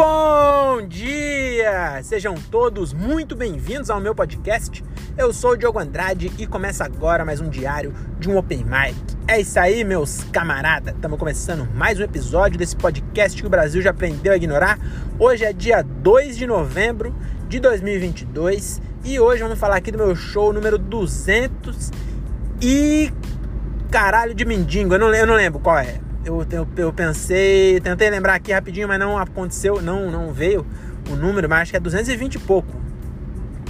Bom dia! Sejam todos muito bem-vindos ao meu podcast. Eu sou o Diogo Andrade e começa agora mais um diário de um Open Mic. É isso aí, meus camaradas. Estamos começando mais um episódio desse podcast que o Brasil já aprendeu a ignorar. Hoje é dia 2 de novembro de 2022 e hoje vamos falar aqui do meu show número 200 e caralho de mendigo. Eu não, eu não lembro qual é eu, eu, eu, pensei, tentei lembrar aqui rapidinho, mas não aconteceu, não, não veio o número, mas acho que é 220 e pouco.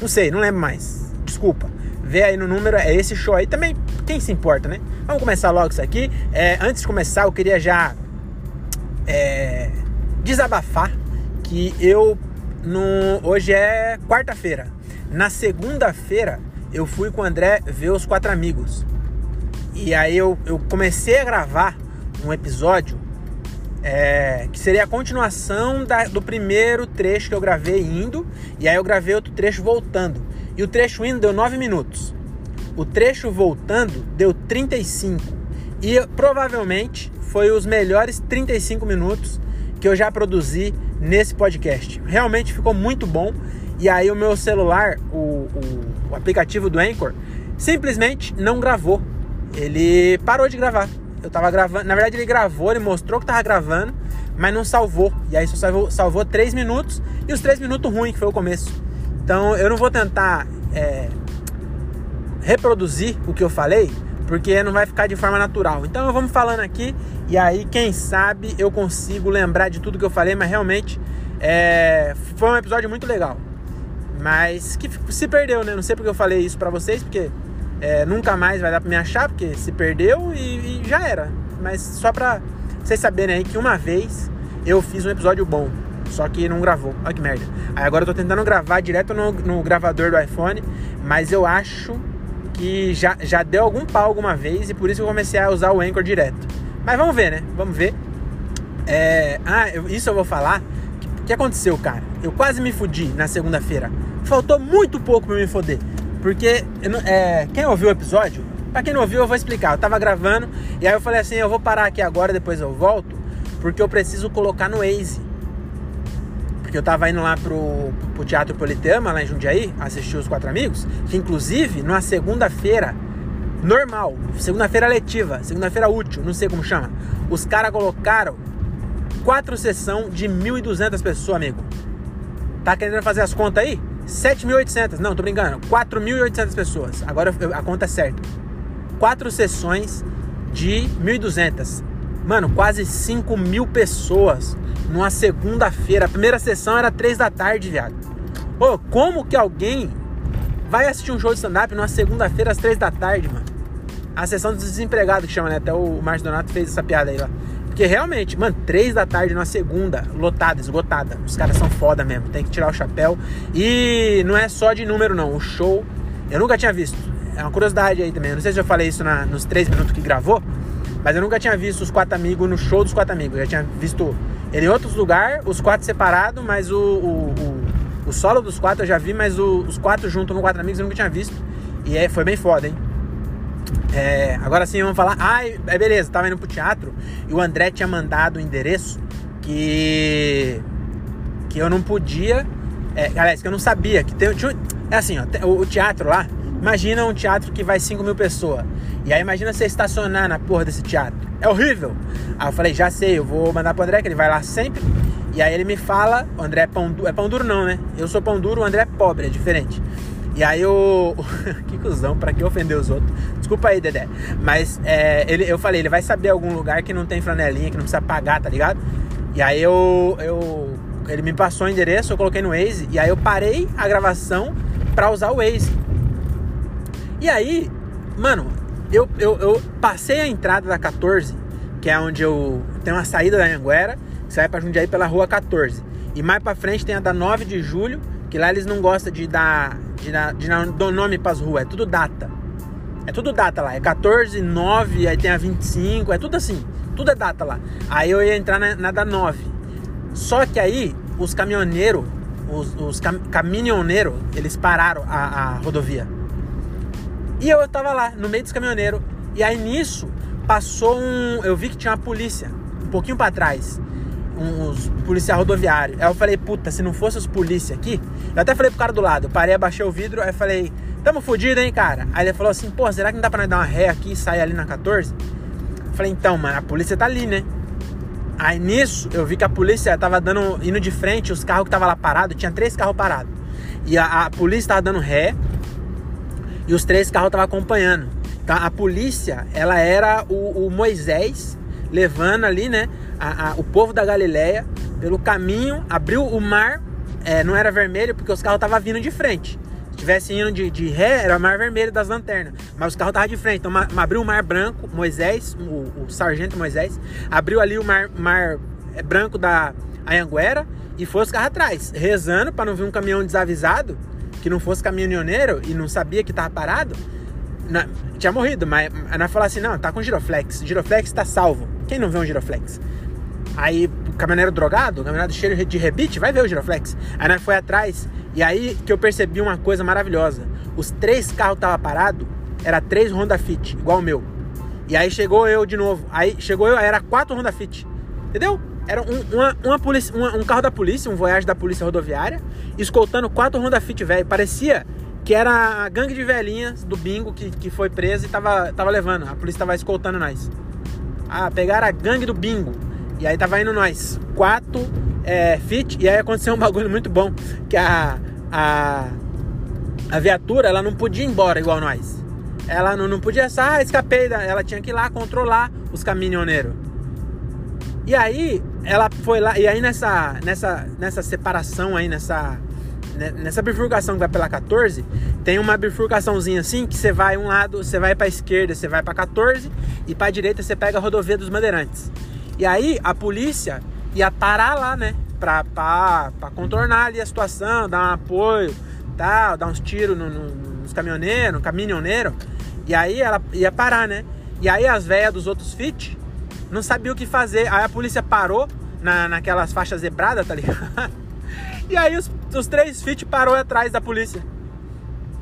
Não sei, não lembro mais. Desculpa. Vê aí no número, é esse show aí também. Quem se importa, né? Vamos começar logo isso aqui. É, antes de começar, eu queria já é, desabafar que eu no, hoje é quarta-feira. Na segunda-feira eu fui com o André ver os quatro amigos. E aí eu, eu comecei a gravar um episódio é, que seria a continuação da, do primeiro trecho que eu gravei indo, e aí eu gravei outro trecho voltando. E o trecho indo deu 9 minutos. O trecho voltando deu 35. E provavelmente foi os melhores 35 minutos que eu já produzi nesse podcast. Realmente ficou muito bom. E aí o meu celular, o, o, o aplicativo do Anchor, simplesmente não gravou. Ele parou de gravar eu tava gravando. Na verdade, ele gravou, ele mostrou que tava gravando, mas não salvou. E aí só salvou, salvou 3 minutos e os 3 minutos ruins, que foi o começo. Então eu não vou tentar é, reproduzir o que eu falei, porque não vai ficar de forma natural. Então vamos falando aqui e aí, quem sabe, eu consigo lembrar de tudo que eu falei, mas realmente é, foi um episódio muito legal. Mas que se perdeu, né? Não sei porque eu falei isso pra vocês, porque é, nunca mais vai dar pra me achar, porque se perdeu e, e já era. Mas só pra vocês saberem aí que uma vez eu fiz um episódio bom, só que não gravou. Olha que merda. Aí agora eu tô tentando gravar direto no, no gravador do iPhone, mas eu acho que já, já deu algum pau alguma vez e por isso eu comecei a usar o Anchor direto. Mas vamos ver, né? Vamos ver. É, ah, eu, isso eu vou falar. O que aconteceu, cara? Eu quase me fudi na segunda-feira. Faltou muito pouco pra me foder. Porque é, quem ouviu o episódio, pra quem não ouviu, eu vou explicar. Eu tava gravando e aí eu falei assim: eu vou parar aqui agora, depois eu volto, porque eu preciso colocar no Waze. Porque eu tava indo lá pro, pro Teatro Politeama, lá em Jundiaí, assistir os quatro amigos, que inclusive, numa segunda-feira normal, segunda-feira letiva, segunda-feira útil, não sei como chama, os caras colocaram quatro sessão de 1.200 pessoas, amigo. Tá querendo fazer as contas aí? 7.800, não, tô brincando, 4.800 pessoas. Agora a conta é certa. Quatro sessões de 1.200. Mano, quase 5 mil pessoas numa segunda-feira. A primeira sessão era 3 da tarde, viado. Pô, como que alguém vai assistir um show de stand-up numa segunda-feira às 3 da tarde, mano? A sessão dos desempregados que chama, né? Até o Márcio Donato fez essa piada aí lá. Porque realmente, mano, três da tarde numa segunda, lotada, esgotada. Os caras são foda mesmo, tem que tirar o chapéu. E não é só de número, não. O show, eu nunca tinha visto. É uma curiosidade aí também. Eu não sei se eu falei isso na, nos três minutos que gravou, mas eu nunca tinha visto os quatro amigos no show dos quatro amigos. Eu já tinha visto ele em outros lugares, os quatro separados, mas o, o, o, o, solo dos quatro eu já vi, mas os quatro juntos no quatro amigos eu nunca tinha visto. E é, foi bem foda, hein? É, agora sim, vamos falar. Ah, é beleza, tava indo pro teatro e o André tinha mandado o endereço que. que eu não podia. É, aliás, que eu não sabia. Que tem, tinha, é assim, ó, o, o, teatro lá. Imagina um teatro que vai 5 mil pessoas. E aí imagina você estacionar na porra desse teatro. É horrível. Aí eu falei, já sei, eu vou mandar pro André, que ele vai lá sempre. E aí ele me fala, o André é pão duro. É pão duro não, né? Eu sou pão duro, o André é pobre, é diferente. E aí o. que cuzão, pra que ofender os outros? Desculpa aí, Dedé. Mas é, ele, eu falei, ele vai saber algum lugar que não tem flanelinha, que não precisa pagar, tá ligado? E aí eu. eu ele me passou o endereço, eu coloquei no Waze, e aí eu parei a gravação pra usar o Waze. E aí, mano, eu, eu, eu passei a entrada da 14, que é onde eu. Tem uma saída da Anguera, que sai pra Jundiaí pela rua 14. E mais pra frente tem a da 9 de julho, que lá eles não gostam de dar de, de dar nome para as ruas, é tudo data. É tudo data lá, é 14, 9, aí tem a 25, é tudo assim, tudo é data lá. Aí eu ia entrar na, na da 9. Só que aí os caminhoneiros, os, os cam, caminhoneiros, eles pararam a, a rodovia. E eu tava lá, no meio dos caminhoneiros. E aí nisso passou um. Eu vi que tinha uma polícia, um pouquinho para trás. uns policial rodoviário. Aí eu falei, puta, se não fosse os polícia aqui, eu até falei pro cara do lado, parei, abaixei o vidro, aí falei, tamo fudido, hein, cara? Aí ele falou assim, pô, será que não dá pra nós dar uma ré aqui e sair ali na 14? Eu falei, então, mano, a polícia tá ali, né? Aí nisso, eu vi que a polícia tava dando, indo de frente, os carros que tava lá parados, tinha três carros parados. E a, a polícia tava dando ré, e os três carros tava acompanhando. Então a polícia, ela era o, o Moisés levando ali, né, a, a, o povo da Galileia pelo caminho, abriu o mar, é, não era vermelho porque os carros estavam vindo de frente. Se tivesse indo de, de ré, era o mar vermelho das lanternas, mas os carros estavam de frente. Então abriu o mar branco, Moisés, o, o sargento Moisés, abriu ali o mar, mar é, branco da Anhanguera e foi os carros atrás, rezando para não vir um caminhão desavisado, que não fosse caminhoneiro e não sabia que estava parado. Não, tinha morrido, mas nós falamos assim: não, tá com giroflex, giroflex tá salvo. Quem não vê um giroflex? Aí caminhoneiro drogado, caminhoneiro cheio de rebite, vai ver o giroflex. Aí nós foi atrás e aí que eu percebi uma coisa maravilhosa. Os três carros estavam parados, era três Honda Fit, igual o meu. E aí chegou eu de novo. Aí chegou eu, era quatro Honda Fit. Entendeu? Era um, uma, uma polícia, uma, um carro da polícia, um Voyage da polícia rodoviária, escoltando quatro Honda Fit velho. Parecia que era a gangue de velhinhas do bingo que, que foi presa e tava, tava levando. A polícia tava escoltando nós. Ah, pegaram a gangue do bingo. E aí tava indo nós. Quatro é, fit. E aí aconteceu um bagulho muito bom. Que a, a, a viatura, ela não podia ir embora igual nós. Ela não, não podia só, ah, escapei. Ela tinha que ir lá controlar os caminhoneiros. E aí, ela foi lá. E aí nessa, nessa, nessa separação aí, nessa né, nessa bifurcação que vai pela 14, tem uma bifurcaçãozinha assim que você vai um lado, você vai para esquerda, você vai para 14 e para direita você pega a rodovia dos Bandeirantes. E aí a polícia ia parar lá, né, pra, pra, pra contornar ali a situação, dar um apoio, tal, dar uns tiros no, no, nos caminhoneiros, caminhoneiro. E aí ela ia parar, né? E aí as velhas dos outros fit não sabiam o que fazer. Aí a polícia parou na, naquelas faixas zebradas, tá ligado? E aí os, os três fit parou atrás da polícia.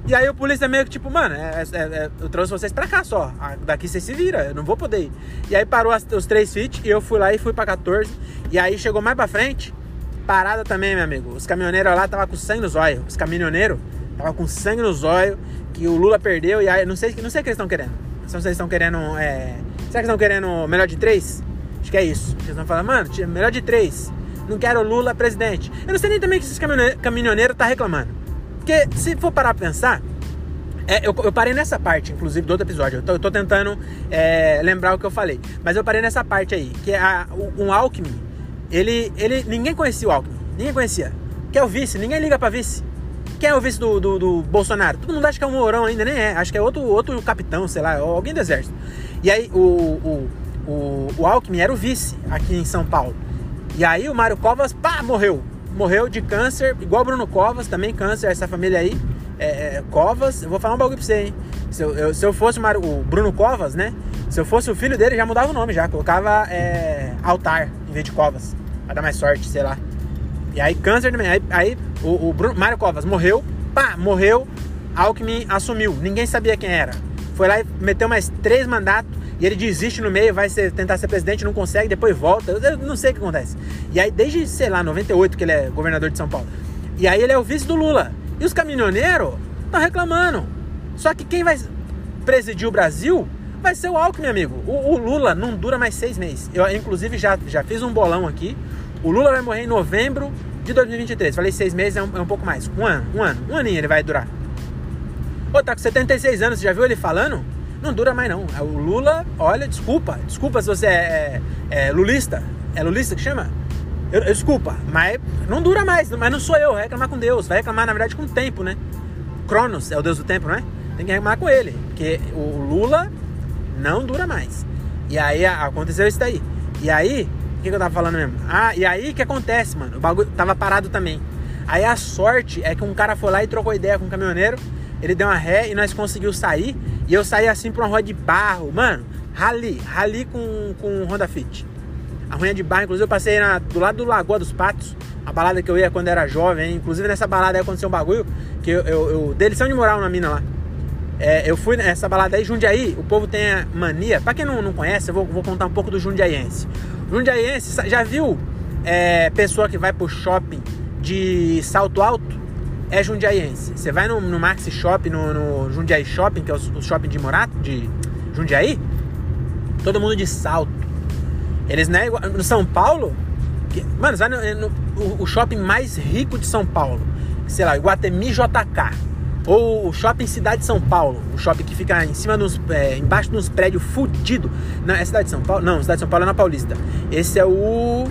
E aí o polícia meio que tipo, mano, é, é, é, eu trouxe vocês pra cá só. Daqui vocês se viram, eu não vou poder ir. E aí parou as, os três fit e eu fui lá e fui pra 14. E aí chegou mais pra frente, parada também, meu amigo. Os caminhoneiros lá tava com sangue nos olhos. Os caminhoneiros tava com sangue nos olhos, que o Lula perdeu. E aí não sei, não sei o que eles estão querendo. Se vocês estão querendo. É... Será que estão querendo melhor de três? Acho que é isso. Eles estão falando, mano, melhor de três não quero Lula presidente. Eu não sei nem também que esses caminhoneiros tá reclamando. Porque se for parar pra pensar, é, eu, eu, parei nessa parte, inclusive, do outro episódio. Eu tô, eu tô tentando é, lembrar o que eu falei. Mas eu parei nessa parte aí, que é a, um Alckmin, ele, ele. Ninguém conhecia o Alckmin. Ninguém conhecia. Que é o vice, ninguém liga pra vice. Quem é o vice do, do, do, Bolsonaro? Todo mundo acha que é um Mourão ainda, nem é. Acho que é outro, outro capitão, sei lá, alguém do exército. E aí o, o, o, o Alckmin era o vice aqui em São Paulo. E aí o Mário Covas, pá, morreu. Morreu de câncer, igual Bruno Covas, também câncer, essa família aí. É, é, Covas, eu vou falar um bagulho pra você, hein? Se eu, eu, se eu fosse o, Bruno Covas, né? Se eu fosse o filho dele, já mudava o nome, já. Colocava é, Altar em vez de Covas. Pra dar mais sorte, sei lá. E aí, câncer também. Aí, aí o, o Bruno, Mário Covas morreu, pá, morreu. Alckmin assumiu. Ninguém sabia quem era. Foi lá e meteu mais três mandatos e ele desiste no meio, vai ser, tentar ser presidente, não consegue, depois volta. Eu não sei o que acontece. E aí, desde, sei lá, 98 que ele é governador de São Paulo. E aí ele é o vice do Lula. E os caminhoneiros estão reclamando. Só que quem vai presidir o Brasil vai ser o Alckmin, amigo. O, o, Lula não dura mais seis meses. Eu, inclusive, já, já fiz um bolão aqui. O Lula vai morrer em novembro de 2023. Falei seis meses, é um, é um pouco mais. Um ano, um ano. Um aninho ele vai durar. Pô, tá com 76 anos, você já viu ele falando? Não dura mais não. É o Lula, olha, desculpa, desculpa se você é, é, é lulista. É lulista que chama? Eu, eu, desculpa, mas não dura mais. Mas não sou eu, vai reclamar com Deus. Vai reclamar, na verdade, com o tempo, né? Cronos é o deus do tempo, não é? Tem que reclamar com ele. Porque o Lula não dura mais. E aí aconteceu isso daí. E aí, o que, que eu tava falando mesmo? Ah, e aí que acontece, mano? O bagulho tava parado também. Aí a sorte é que um cara foi lá e trocou ideia com um caminhoneiro. Ele deu uma ré e nós conseguimos sair. E eu saí assim pra uma rua de barro, mano, rali, rali com, com Honda Fit. A rua de barro, inclusive eu passei na, do lado do Lagoa dos Patos, a balada que eu ia quando era jovem, inclusive nessa balada aí aconteceu um bagulho, que eu, eu, eu dei lição de moral na mina lá. É, eu fui nessa balada aí, Jundiaí, o povo tem a mania, pra quem não, não conhece, eu vou, vou contar um pouco do Jundiaiense. Jundiaiense, já viu é, pessoa que vai pro shopping de salto alto é jundiaiense. Você vai no, no Maxi Shopping, no, no Jundiaí Shopping, que é o, shopping de Morato, de Jundiaí, todo mundo de salto. Eles é igual, no São Paulo, que, mano, vai no, no o, shopping mais rico de São Paulo, sei lá, Iguatemi JK, ou o shopping Cidade de São Paulo, o shopping que fica em cima dos, é, embaixo de uns prédios fudido. Não, é Cidade de São Paulo? Não, Cidade de São Paulo é na Paulista. Esse é o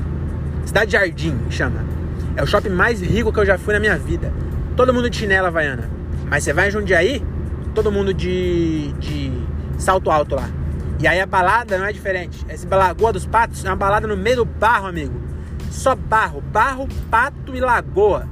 Cidade Jardim, chama. É o shopping mais rico que eu já fui na minha vida. Todo mundo de chinela havaiana. Mas você vai em Jundiaí, todo mundo de, de salto alto lá. E aí a balada não é diferente. Esse Lagoa dos Patos é uma balada no meio do barro, amigo. Só barro, barro, pato e lagoa.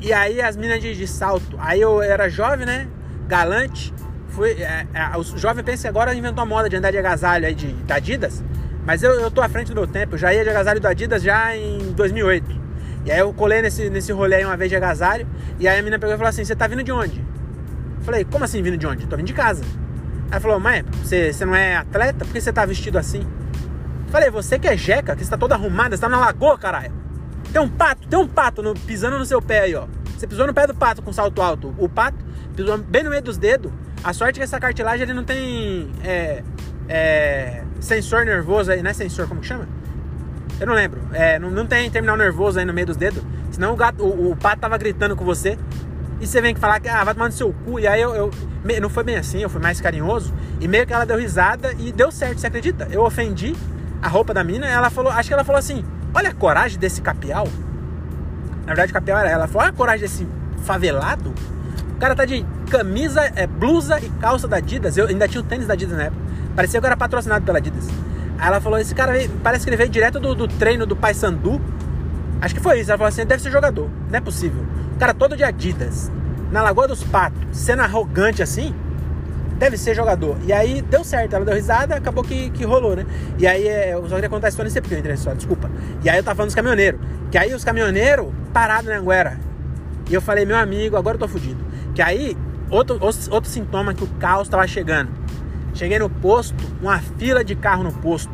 E aí as minas de, de salto. Aí eu era jovem, né? Galante. Fui, é, é, o jovem pensa que agora inventou a moda de andar de agasalho aí de, de Adidas. Mas eu, eu tô à frente do meu tempo. Eu já ia de agasalho do Adidas já em 2008. E aí eu colei nesse, nesse rolê aí uma vez de agasalho. E aí a menina pegou e falou assim: Você tá vindo de onde? Eu falei: Como assim vindo de onde? Tô vindo de casa. Aí falou: Mãe, você, você não é atleta? Por que você tá vestido assim? Eu falei: Você que é jeca, que você tá toda arrumada, você tá na lagoa, caralho. Tem um pato, tem um pato no, pisando no seu pé aí, ó. Você pisou no pé do pato com salto alto. O pato pisou bem no meio dos dedos. A sorte é que essa cartilagem ele não tem é, é, sensor nervoso aí, não é sensor, como que chama? Eu não lembro. É, não, não tem terminal nervoso aí no meio dos dedos. Senão o, gato, o, o pato tava gritando com você. E você vem que falar que ah, vai tomar no seu cu. E aí eu, eu, Não foi bem assim, eu fui mais carinhoso. E meio que ela deu risada e deu certo, você acredita? Eu ofendi a roupa da mina. Ela falou, acho que ela falou assim: Olha a coragem desse capial. Na verdade, o capial era ela. Ela falou: Olha a coragem desse favelado. O cara tá de camisa, é, blusa e calça da Adidas. Eu ainda tinha o tênis da Adidas na época. Parecia que eu era patrocinado pela Adidas. Aí ela falou: Esse cara parece que ele veio direto do, do treino do Paysandu. Acho que foi isso. Ela falou assim: Deve ser jogador. Não é possível. O cara todo de Adidas, na Lagoa dos Patos, sendo arrogante assim, deve ser jogador. E aí deu certo. Ela deu risada, acabou que, que rolou, né? E aí é, eu só queria contar a história, não sei porque eu entrei nessa história, desculpa. E aí eu tava falando dos caminhoneiros. Que aí os caminhoneiros parados na Anguera. E eu falei: Meu amigo, agora eu tô fudido. Que aí, outro, outro sintoma que o caos tava chegando Cheguei no posto, uma fila de carro no posto.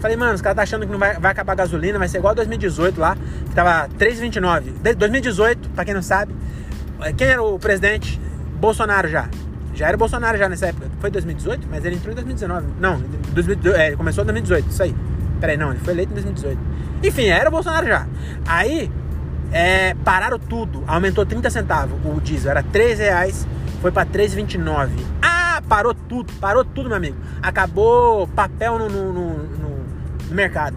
Falei, mano, os caras tá achando que não vai, vai acabar a gasolina, vai ser igual 2018 lá, que tava 3,29. 2018, pra quem não sabe, eh, quem era o presidente? Bolsonaro já. Já era Bolsonaro já nessa época. Foi 2018, mas ele entrou em 2019. Não, 2018, é, começou em 2018, isso aí. Peraí, não, ele foi eleito em 2018. Enfim, era o Bolsonaro já. Aí, é, pararam tudo, aumentou 30 centavos o diesel, era 3 reais, foi pra 3,29. Ah, parou tudo, parou tudo, meu amigo. Acabou papel no, no, no, no mercado.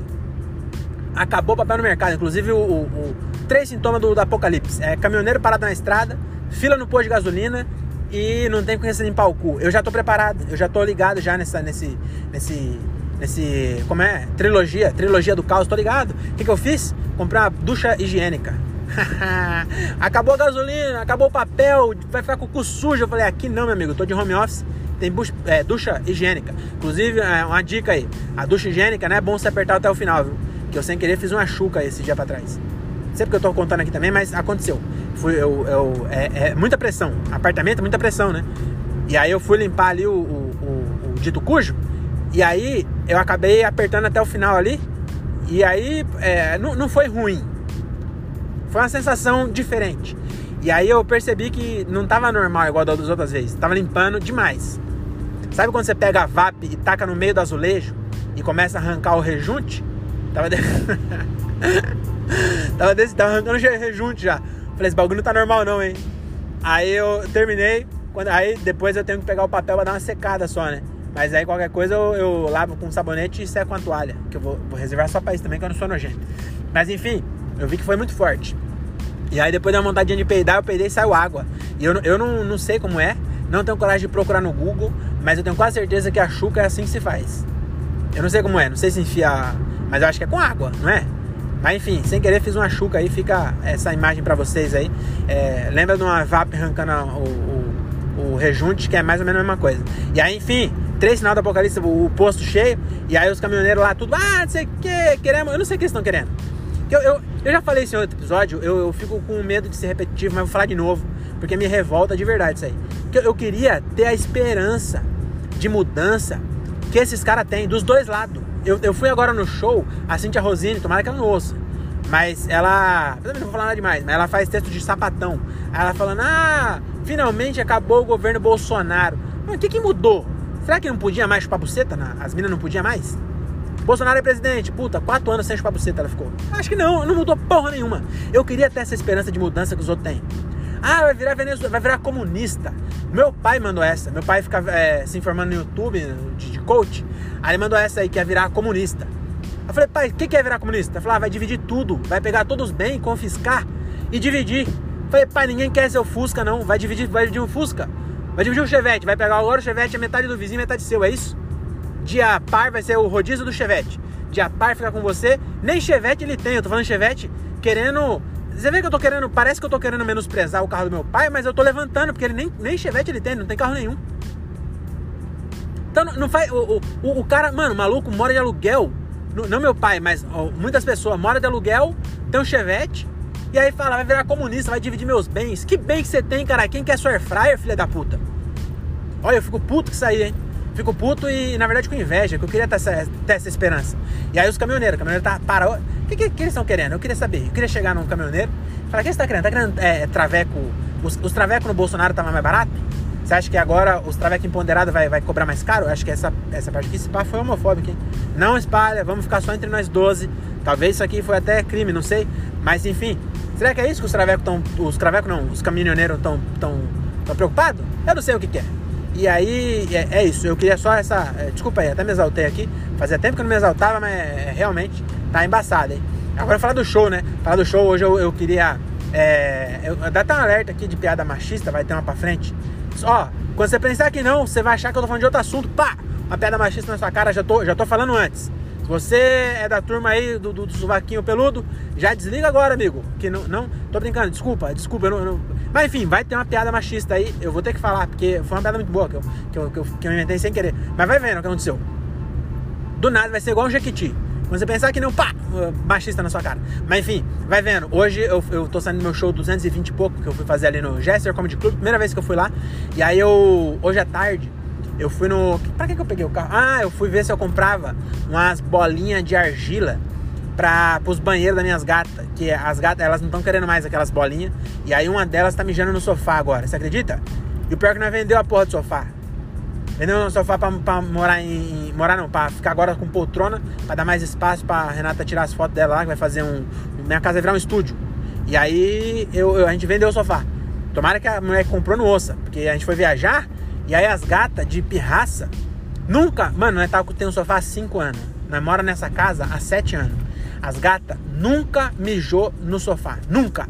Acabou papel no mercado. Inclusive, o, o, o três sintomas do, do, apocalipse: é caminhoneiro parado na estrada, fila no posto de gasolina e não tem quem limpar o cu. Eu já tô preparado, eu já tô ligado já nessa, nesse, nesse, nesse, como é? Trilogia, trilogia do caos, tô ligado. O que, que eu fiz? Comprei uma ducha higiênica. acabou a gasolina, acabou o papel, vai ficar com o cu sujo. Eu falei, aqui não, meu amigo, eu tô de home office, tem é, ducha higiênica. Inclusive, é, uma dica aí, a ducha higiênica não é bom você apertar até o final, viu? Que eu sem querer fiz uma chuca esse dia pra trás. Não sei porque eu tô contando aqui também, mas aconteceu. Fui, eu, eu é, é, muita pressão, apartamento, muita pressão, né? E aí eu fui limpar ali o, o, o, o dito cujo, e aí eu acabei apertando até o final ali, e aí é, não, não foi ruim, foi uma sensação diferente. E aí eu percebi que não tava normal igual das outras vezes. Tava limpando demais. Sabe quando você pega a VAP e taca no meio do azulejo e começa a arrancar o rejunte? Tava, de... tava, desse... tava arrancando o rejunte já. Falei, esse bagulho não tá normal não, hein? Aí eu terminei. Quando... Aí depois eu tenho que pegar o papel pra dar uma secada só, né? Mas aí qualquer coisa eu, eu lavo com sabonete e seco a toalha. Que eu vou, vou reservar só pra isso também, que eu não sou nojento. Mas enfim, eu vi que foi muito forte. E aí depois da vontade de peidar, eu peidei e saiu água. E eu, eu não, não sei como é, não tenho coragem de procurar no Google, mas eu tenho quase certeza que a chuca é assim que se faz. Eu não sei como é, não sei se enfia, mas eu acho que é com água, não é? Mas enfim, sem querer fiz uma chuca aí, fica essa imagem para vocês aí. É, lembra de uma VAP arrancando o, o, o, rejunte, que é mais ou menos a mesma coisa. E aí, enfim, três sinal do apocalipse, o, o posto cheio, e aí os caminhoneiros lá, tudo, ah, não sei o que, queremos, eu não sei o que estão querendo. Eu, eu, eu já falei isso em outro episódio, eu, eu fico com medo de ser repetitivo, mas vou falar de novo, porque me revolta de verdade isso aí. Eu, eu queria ter a esperança de mudança que esses caras têm, dos dois lados. eu, eu fui agora no show, a Cintia Rosini, tomara que ela não ouça. Mas ela. Eu não vou falar nada demais, mas ela faz texto de sapatão. Aí ela falando, ah, finalmente acabou o governo Bolsonaro. Mas o que, que mudou? Será que não podia mais chupar buceta? As minas não podiam mais? Bolsonaro é presidente, puta, quatro anos sem chupar buceta ela ficou. Acho que não, não mudou porra nenhuma. Eu queria ter essa esperança de mudança que os outros têm. Ah, vai virar Venezuela, vai virar comunista. Meu pai mandou essa. Meu pai fica é, se informando no YouTube de, de, coach. Aí ele mandou essa aí, que ia virar comunista. Eu falei, pai, o que, que é virar comunista? Ele falou, ah, vai dividir tudo. Vai pegar todos os bens, confiscar e dividir. Eu falei, pai, ninguém quer seu Fusca, não. Vai dividir, vai dividir um Fusca. Vai dividir um Chevette. Vai pegar agora o Chevette, é metade do vizinho, metade seu, é isso? Dia par vai ser o rodízio do Chevette. Dia par fica com você. Nem Chevette ele tem. Eu tô falando Chevette querendo. Você vê que eu tô querendo. Parece que eu tô querendo menosprezar o carro do meu pai, mas eu tô levantando, porque ele nem, nem Chevette ele tem, não tem carro nenhum. Então não, faz. O, o, o cara, mano, o maluco mora de aluguel. Não meu pai, mas ó, muitas pessoas moram de aluguel, tem um Chevette. E aí fala, vai virar comunista, vai dividir meus bens. Que bem que você tem, cara? Quem quer sua airfryer, filha da puta? Olha, eu fico puto com isso aí, hein? Fico puto e, na verdade, com inveja, que eu queria ter essa, ter essa esperança. E aí os caminhoneiros, o caminhoneiro tá para. O que, que, que eles estão querendo? Eu queria saber. Eu queria chegar num caminhoneiro e falar: o que você tá querendo? Tá querendo é, traveco. Os, os travecos no Bolsonaro estavam mais barato? Você acha que agora os travecos empoderados vai, vai cobrar mais caro? Eu acho que essa, essa parte aqui, esse pá foi homofóbico, hein? Não espalha, vamos ficar só entre nós 12. Talvez isso aqui foi até crime, não sei. Mas enfim, será que é isso que os travecos estão. Os travecos não, os caminhoneiros estão tão, tão preocupados? Eu não sei o que, que é. E aí, é, é, isso. Eu queria só essa. É, desculpa aí, até me exaltei aqui. Fazia tempo que eu não me exaltava, mas é, realmente tá embaçado, hein? Agora falar do show, né? Falar do show, hoje eu, eu queria. É, eu, dá até um alerta aqui de piada machista, vai ter uma pra frente. Ó, quando você pensar que não, você vai achar que eu tô falando de outro assunto. Pá! Uma piada machista na sua cara, já tô, já tô falando antes. Se você é da turma aí do, do, do sovaquinho peludo, já desliga agora, amigo. Que não, não tô brincando, desculpa, desculpa. Eu não, não, Mas enfim, vai ter uma piada machista aí. Eu vou ter que falar, porque foi uma piada muito boa que eu, que eu, que eu, que eu inventei sem querer. Mas vai vendo o que aconteceu. Do nada vai ser igual um Jequiti. Quando você pensar que não, pá, machista na sua cara. Mas enfim, vai vendo. Hoje eu, eu tô saindo do meu show 220 e pouco, que eu fui fazer ali no Jester Comedy Club, primeira vez que eu fui lá. E aí eu, hoje à tarde, eu fui no. Pra que, que eu peguei o carro? Ah, eu fui ver se eu comprava umas bolinhas de argila para os banheiros das minhas gatas. Que as gatas, elas não estão querendo mais aquelas bolinhas. E aí uma delas tá mijando no sofá agora, você acredita? E o pior é que nós vendeu a porra do sofá. Vendeu um sofá pra, pra morar em. Morar não, pra ficar agora com poltrona, pra dar mais espaço pra Renata tirar as fotos dela lá, que vai fazer um. Minha casa vai virar um estúdio. E aí eu, eu, a gente vendeu o sofá. Tomara que a mulher comprou no ossa, porque a gente foi viajar e aí as gatas de pirraça nunca. Mano, nós tava tendo um sofá há 5 anos. Nós mora nessa casa há 7 anos. As gatas nunca mijou no sofá. Nunca.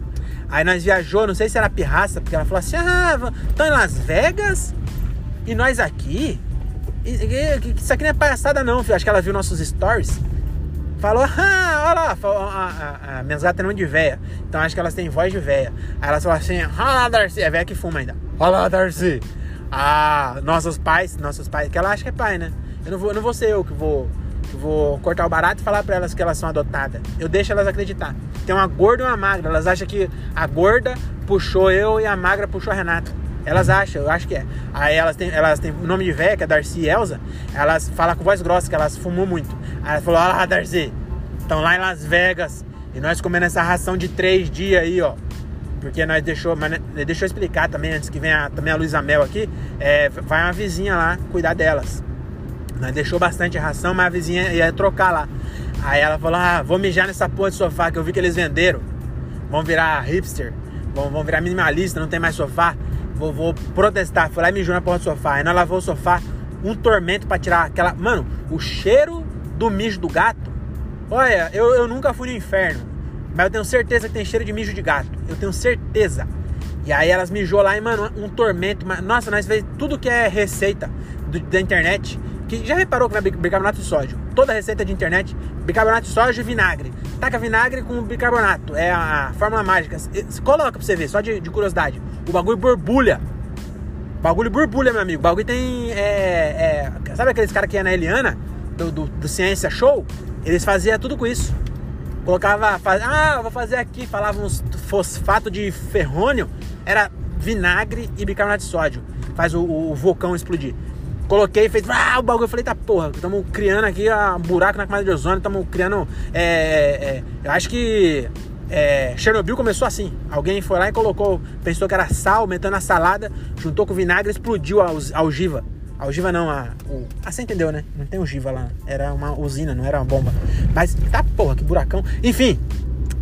Aí nós viajou, não sei se era pirraça, porque ela falou assim: ah, estão em Las Vegas e nós aqui. Isso aqui não é palhaçada, não, filho. Acho que ela viu nossos stories. Falou, ah, olha lá, falou, ah, ah, ah, minhas gatas nome de véia. Então acho que elas têm voz de véia. Aí elas falaram assim: olha lá, Darcy. É véia que fuma ainda. Olha lá, Darcy. Ah, nossos pais, nossos pais, que ela acha que é pai, né? Eu não vou, eu não vou ser eu que vou, vou cortar o barato e falar para elas que elas são adotadas. Eu deixo elas acreditar. Tem uma gorda e uma magra. Elas acham que a gorda puxou eu e a magra puxou a Renata. Elas acham, eu acho que é. Aí elas têm, elas têm o nome de velha, que é Darcy e Elza. Elas falam com voz grossa, que elas fumam muito. Aí ela falou: Olha lá, Darcy, estão lá em Las Vegas. E nós comendo essa ração de três dias aí, ó. Porque nós deixou, mas deixou eu explicar também, antes que venha também a Luísa Mel aqui, é, vai uma vizinha lá cuidar delas. Nós deixou bastante ração, mas a vizinha ia trocar lá. Aí ela falou: Ah, vou mijar nessa porra de sofá que eu vi que eles venderam. Vão virar hipster, vão, vão virar minimalista, não tem mais sofá. Vou, vou protestar. Foi lá e mijou na porra do sofá. Aí nós lavou o sofá, um tormento pra tirar aquela. Mano, o cheiro do mijo do gato. Olha, eu, eu nunca fui no inferno. Mas eu tenho certeza que tem cheiro de mijo de gato. Eu tenho certeza. E aí elas mijou lá e, mano, um tormento. Nossa, nós fez tudo que é receita da internet. Que já reparou que vai bicarbonato de sódio? Toda receita de internet, bicarbonato de sódio e vinagre. Taca vinagre com bicarbonato. É a, fórmula mágica. Coloca pra você ver, só de, de curiosidade. O bagulho borbulha. Bagulho borbulha, meu amigo. Bagulho tem. É, é, sabe aqueles caras que é na Eliana? Do, do, do Ciência Show? Eles faziam tudo com isso. Colocava, faz, ah, vou fazer aqui, falava uns fosfato de ferrônio, era vinagre e bicarbonato de sódio. Faz o, o vulcão explodir. Coloquei, fez ah, o bagulho. Eu falei, tá porra, estamos criando aqui um buraco na camada de ozônio, estamos criando. É, é, eu acho que é, Chernobyl começou assim. Alguém foi lá e colocou, pensou que era sal, meteu na salada, juntou com vinagre e explodiu a, a algiva. A algiva não, a, o, ah, você entendeu, né? Não tem algiva lá. Era uma usina, não era uma bomba. Mas tá porra, que buracão. Enfim,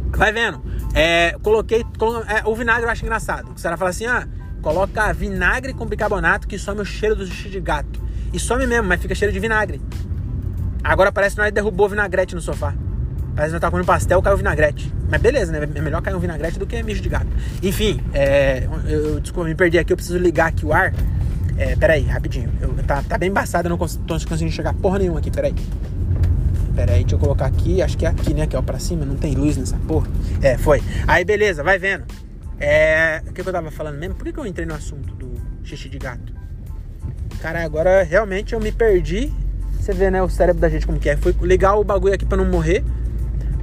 vai vendo. É, coloquei. Colo, é, o vinagre eu acho engraçado. O cara fala assim: ah, coloca vinagre com bicarbonato que some o cheiro do xixi de gato. E some mesmo, mas fica cheiro de vinagre. Agora parece que nós derrubou vinagrete no sofá. Parece que nós tá comendo pastel, caiu vinagrete. Mas beleza, né? É melhor cair um vinagrete do que mijo de gato. Enfim, é, eu, eu, desculpa, me perdi aqui, eu preciso ligar aqui o ar. É, peraí, rapidinho. Eu, tá, tá bem embaçado, eu não cons tô conseguindo enxergar porra nenhuma aqui, peraí. Peraí, deixa eu colocar aqui, acho que é aqui, né? Que é pra cima, não tem luz nessa porra. É, foi. Aí, beleza, vai vendo. É. O que, eu tava falando mesmo? Por que, que eu entrei no assunto do xixi de gato? Cara, agora realmente eu me perdi. Você vê, né, o cérebro da gente como que é. Foi ligar o bagulho aqui pra não morrer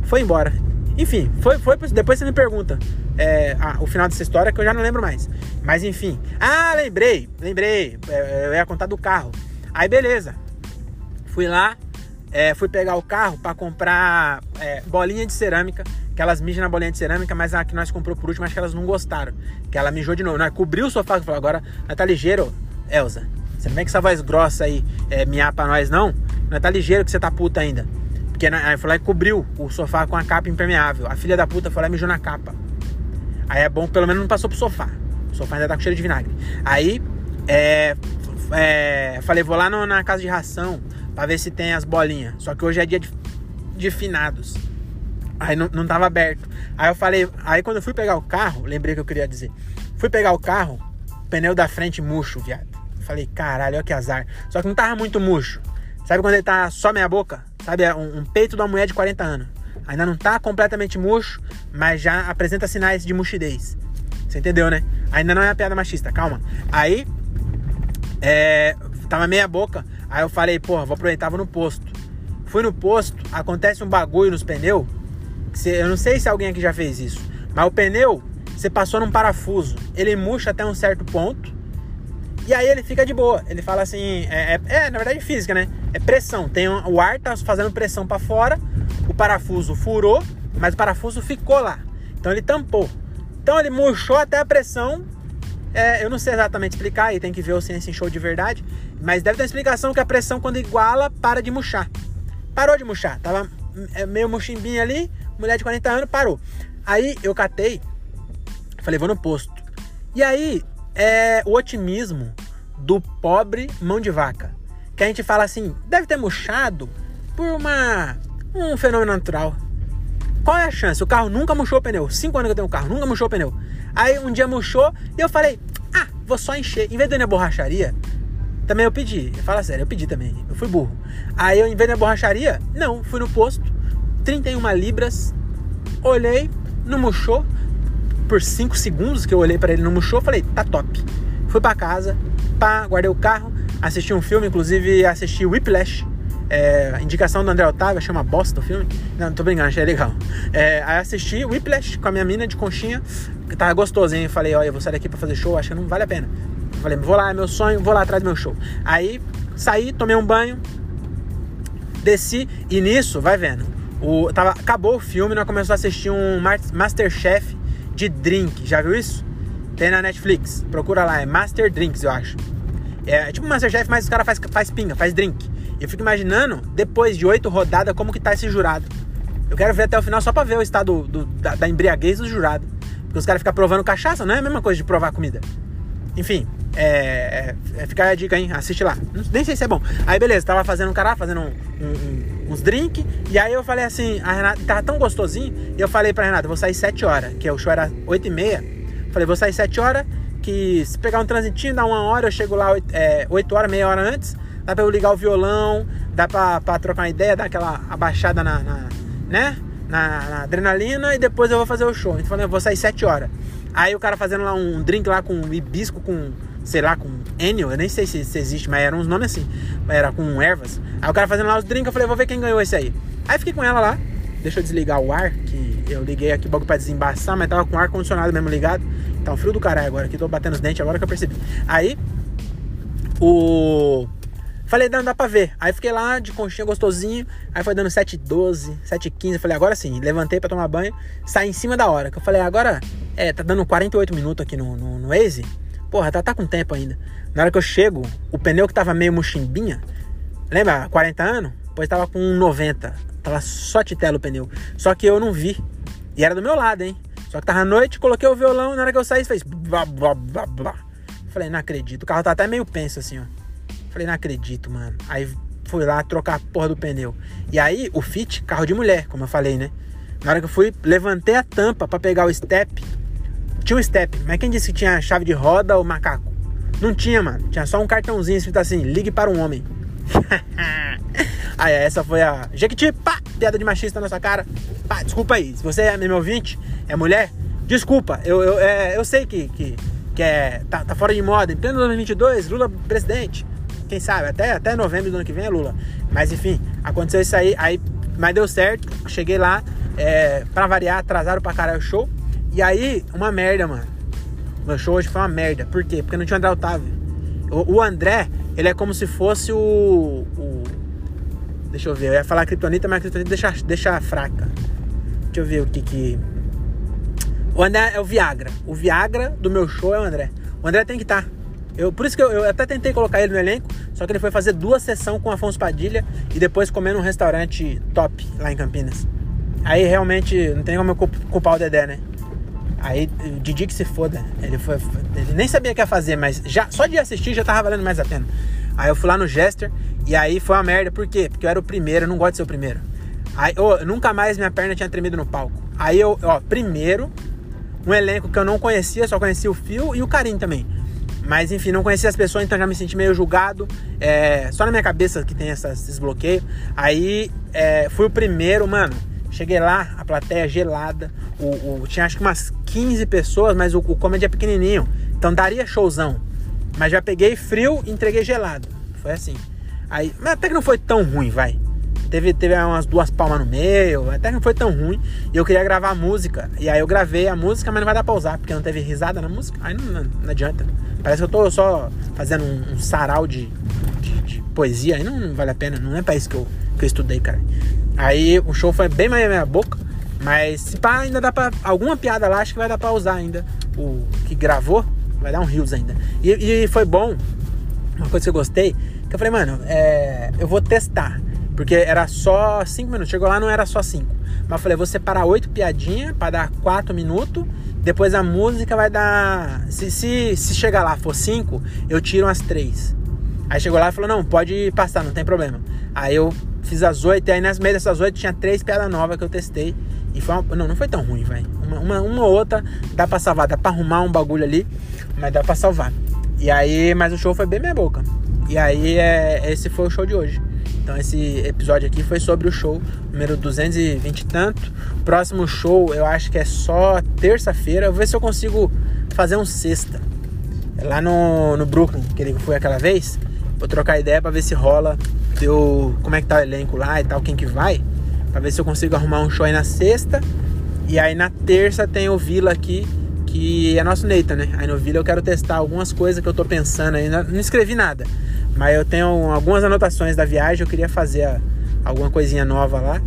foi embora. Enfim, foi, foi depois você me pergunta é, ah, o final dessa história que eu já não lembro mais. Mas enfim. Ah, lembrei, lembrei. É, eu ia contar do carro. Aí beleza. Fui lá, é, fui pegar o carro para comprar é, bolinha de cerâmica. Que elas mijam na bolinha de cerâmica, mas a que nós comprou por último, acho que elas não gostaram. Que ela mijou de novo. Nós cobriu o sofá, falou, agora tá ligeiro, Elza. Você não vem com essa voz grossa aí é, miar pra nós, não? Não tá ligeiro que você tá puta ainda. Porque aí foi lá e cobriu o sofá com a capa impermeável. A filha da puta foi lá e mijou na capa. Aí é bom, pelo menos não passou pro sofá. O sofá ainda tá com cheiro de vinagre. Aí, é, é, falei, vou lá no, na casa de ração pra ver se tem as bolinhas. Só que hoje é dia de, de finados. Aí não, não tava aberto. Aí eu falei, aí quando eu fui pegar o carro, lembrei que eu queria dizer. Fui pegar o carro, pneu da frente murcho, viado. Falei, caralho, olha que azar. Só que não tava muito murcho. Sabe quando ele tá só meia boca? Sabe, é um, um peito de uma mulher de 40 anos. Ainda não tá completamente murcho, mas já apresenta sinais de murchidez. Você entendeu, né? Ainda não é uma piada machista, calma. Aí, é, tava meia boca. Aí eu falei, porra, vou aproveitar, vou no posto. Fui no posto, acontece um bagulho nos pneus. Eu não sei se alguém aqui já fez isso, mas o pneu, você passou num parafuso, ele murcha até um certo ponto. E aí ele fica de boa. Ele fala assim, é, é, é na verdade física, né? É pressão. Tem um, o ar tá fazendo pressão para fora, o parafuso furou, mas o parafuso ficou lá. Então ele tampou. Então ele murchou até a pressão. É, eu não sei exatamente explicar, aí tem que ver o Ciência Show de verdade. Mas deve ter uma explicação que a pressão, quando iguala, para de murchar. Parou de murchar. Tava é, meio murchimbinho ali, mulher de 40 anos, parou. Aí eu catei, falei, vou no posto. E aí é o otimismo do pobre mão de vaca. Que a gente fala assim, deve ter murchado por uma um fenômeno natural. Qual é a chance? O carro nunca murchou o pneu. Cinco anos que eu tenho um carro, nunca murchou o pneu. Aí um dia murchou e eu falei, ah, vou só encher. Em vez de ir na borracharia, também eu pedi. Fala sério, eu pedi também. Eu fui burro. Aí eu, em vez de ir na borracharia, não, fui no posto. 31 libras. Olhei, não murchou por 5 segundos que eu olhei para ele no murchou, falei, tá top. Fui para casa, pá, guardei o carro, assisti um filme, inclusive assisti Whiplash, é, indicação do André Otávio, achei uma bosta o filme. Não, tô brincando, achei legal. É, aí assisti Whiplash com a minha mina de conchinha, que tava gostosinho. Falei, olha, eu vou sair daqui pra fazer show, acho que não vale a pena. Falei, vou lá, é meu sonho, vou lá atrás do meu show. Aí saí, tomei um banho, desci e nisso, vai vendo. O, tava, acabou o filme, nós começamos a assistir um Masterchef de drink. Já viu isso? Tem na Netflix. Procura lá, é Master Drinks, eu acho. É, é tipo Masterchef, mas os caras faz, faz pinga, faz drink. Eu fico imaginando, depois de oito rodadas, como que tá esse jurado. Eu quero ver até o final só pra ver o estado do, da, da, embriaguez do jurado. Porque os caras ficam provando cachaça, não é a mesma coisa de provar comida. Enfim, é, é, fica a dica, hein? Assiste lá. Nem sei se é bom. Aí beleza, tava fazendo um cara, fazendo um, um uns drinks. E aí eu falei assim, a Renata tava tão gostosinho. E eu falei pra Renata, vou sair 7 horas, que o show era 8 e meia. Falei, vou sair 7 horas, que se pegar um transitinho, dá uma hora, eu chego lá 8, é, 8 horas, meia hora antes. Dá pra eu ligar o violão, dá pra, pra trocar uma ideia, dar aquela abaixada na, na né? Na, na, adrenalina e depois eu vou fazer o show. Então eu falei, eu vou sair 7 horas. Aí o cara fazendo lá um drink lá com hibisco com sei lá, com Enio, eu nem sei se, se existe, mas eram uns nomes assim, era com ervas. Aí o cara fazendo lá os drinks, eu falei, vou ver quem ganhou esse aí. Aí fiquei com ela lá, deixa eu desligar o ar, que eu liguei aqui o bagulho pra desembaçar, mas tava com o ar condicionado mesmo ligado. Tá um frio do caralho agora, aqui tô batendo os dentes agora que eu percebi. Aí, o... Falei, não, dá pra ver. Aí fiquei lá de conchinha gostosinho. Aí foi dando 7h12, 7h15. Falei, agora sim. Levantei pra tomar banho. Saí em cima da hora. Que eu falei, agora é, tá dando 48 minutos aqui no, no, no Waze. Porra, tá, tá com tempo ainda. Na hora que eu chego, o pneu que tava meio mochimbinha. Lembra? 40 anos? Pois tava com 90. Tava só titelo o pneu. Só que eu não vi. E era do meu lado, hein? Só que tava à noite, coloquei o violão. Na hora que eu saí, fez. Blá, blá, blá, blá. Falei, não acredito. O carro tá até meio penso assim, ó. Falei, não acredito, mano. Aí fui lá trocar a porra do pneu. E aí, o Fit, carro de mulher, como eu falei, né? Na hora que eu fui, levantei a tampa para pegar o step. Tinha um step, mas quem disse que tinha chave de roda ou macaco? Não tinha, mano. Tinha só um cartãozinho escrito assim: ligue para um homem. aí, essa foi a Jequiti, pá, piada de machista na sua cara. Pá, desculpa aí. Se você é meu ouvinte, é mulher, desculpa. Eu, eu, é, eu sei que, que, que é, tá, tá fora de moda. Em pleno 2022, Lula presidente. Quem sabe, até, até novembro do ano que vem é Lula. Mas enfim, aconteceu isso aí, aí mas deu certo. Cheguei lá, é, pra variar, atrasaram pra caralho o show. E aí, uma merda, mano. Meu show hoje foi uma merda. Por quê? Porque não tinha André Otávio. O, o André, ele é como se fosse o, o. Deixa eu ver, eu ia falar Kryptonita, mas a Kryptonita deixa, deixa fraca. Deixa eu ver o que que. O André é o Viagra. O Viagra do meu show é o André. O André tem que estar. Tá. Eu, por isso que eu, eu, até tentei colocar ele no elenco, só que ele foi fazer duas sessões com Afonso Padilha e depois comer num restaurante top lá em Campinas. Aí realmente não tem como eu culpar o Dedé, né? Aí o Didi que se foda. Ele, foi, ele nem sabia o que ia fazer, mas já, só de assistir já tava valendo mais a pena. Aí eu fui lá no Jester e aí foi uma merda. Por quê? Porque eu era o primeiro, eu não gosto de ser o primeiro. Aí, oh, nunca mais minha perna tinha tremido no palco. Aí eu, ó, primeiro, um elenco que eu não conhecia, só conhecia o Fio e o Karim também. Mas enfim, não conhecia as pessoas, então já me senti meio julgado. É, só na minha cabeça que tem essas, esses bloqueios. Aí é, fui o primeiro, mano. Cheguei lá, a plateia gelada. O, o, tinha acho que umas 15 pessoas, mas o, o comedy é pequenininho. Então daria showzão. Mas já peguei frio e entreguei gelado. Foi assim. Aí, mas até que não foi tão ruim, vai. Teve, teve umas duas palmas no meio, até que não foi tão ruim. E eu queria gravar a música. E aí eu gravei a música, mas não vai dar pra usar, porque não teve risada na música. Aí não, não, não adianta. Parece que eu tô só fazendo um, um sarau de, de, de, poesia. Aí não, não, vale a pena. Não é pra isso que eu, que eu estudei, cara. Aí o show foi bem mais minha boca. Mas se pá, ainda dá pra. Alguma piada lá, acho que vai dar pra usar ainda. O que gravou, vai dar um rios ainda. E, e foi bom. Uma coisa que eu gostei, que eu falei, mano, é, eu vou testar. Porque era só 5 minutos. Chegou lá, não era só 5. Mas eu falei, vou separar 8 piadinhas para dar 4 minutos. Depois a música vai dar. Se, se, se chegar lá for 5, eu tiro umas 3. Aí chegou lá e falou: não, pode passar, não tem problema. Aí eu fiz as 8, e aí nas meias dessas 8 tinha 3 piadas novas que eu testei. E foi uma, não, não foi tão ruim, velho. Uma, uma, uma outra dá pra salvar, dá pra arrumar um bagulho ali, mas dá pra salvar. E aí, mas o show foi bem minha boca. E aí, é, esse foi o show de hoje. Então esse episódio aqui foi sobre o show número 220 e tanto. Próximo show eu acho que é só terça-feira. Vou ver se eu consigo fazer um sexta. É lá no, no Brooklyn, que ele foi aquela vez. Vou trocar ideia para ver se rola. Deu, como é que tá o elenco lá e tal, quem que vai. Pra ver se eu consigo arrumar um show aí na sexta. E aí na terça tem o Vila aqui, que é nosso Neita, né? Aí no Vila eu quero testar algumas coisas que eu tô pensando ainda. Não escrevi nada. Mas eu tenho algumas anotações da viagem, eu queria fazer alguma coisinha nova lá.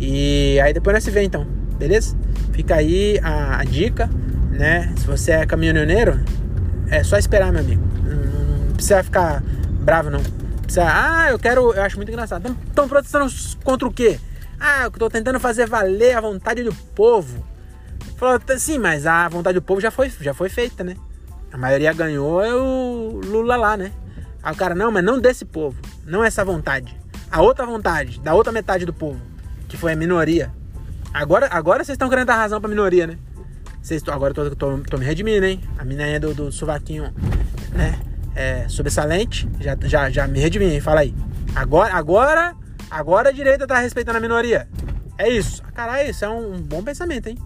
E aí depois nós se vê então, beleza? Fica aí a, a dica, né? Se você é caminhoneiro, é só esperar, meu amigo. Não precisa ficar bravo, não. Precisa, ah, eu quero. Eu acho muito engraçado. Estão protestando contra o quê? Ah, eu tô tentando fazer valer a vontade do povo. Falou, sim, mas a vontade do povo já foi, já foi feita, né? A maioria ganhou é o Lula lá, né? Aí o cara, não, mas não desse povo. Não essa vontade. A outra vontade, da outra metade do povo, que foi a minoria. Agora, agora vocês estão querendo dar razão pra minoria, né? Vocês, agora eu tô, tô, tô me redimindo, hein? A menina do, do sovaquinho, né? É, sobressalente, já, já, já me redimi, hein? Fala aí. Agora, agora, agora a direita tá respeitando a minoria. É isso. Caralho, isso é um, um bom pensamento, hein?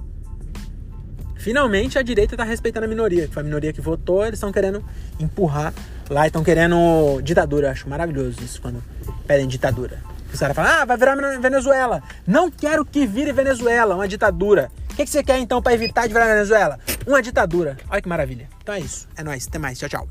Finalmente a direita tá respeitando a minoria, que foi a minoria que votou, eles estão querendo empurrar lá e estão querendo ditadura. Eu acho maravilhoso isso quando pedem ditadura. Os caras falam, ah, vai virar Venezuela. Não quero que vire Venezuela, uma ditadura. O que, que você quer então para evitar de virar Venezuela? Uma ditadura. Olha que maravilha. Então é isso. É nóis. Até mais. Tchau, tchau.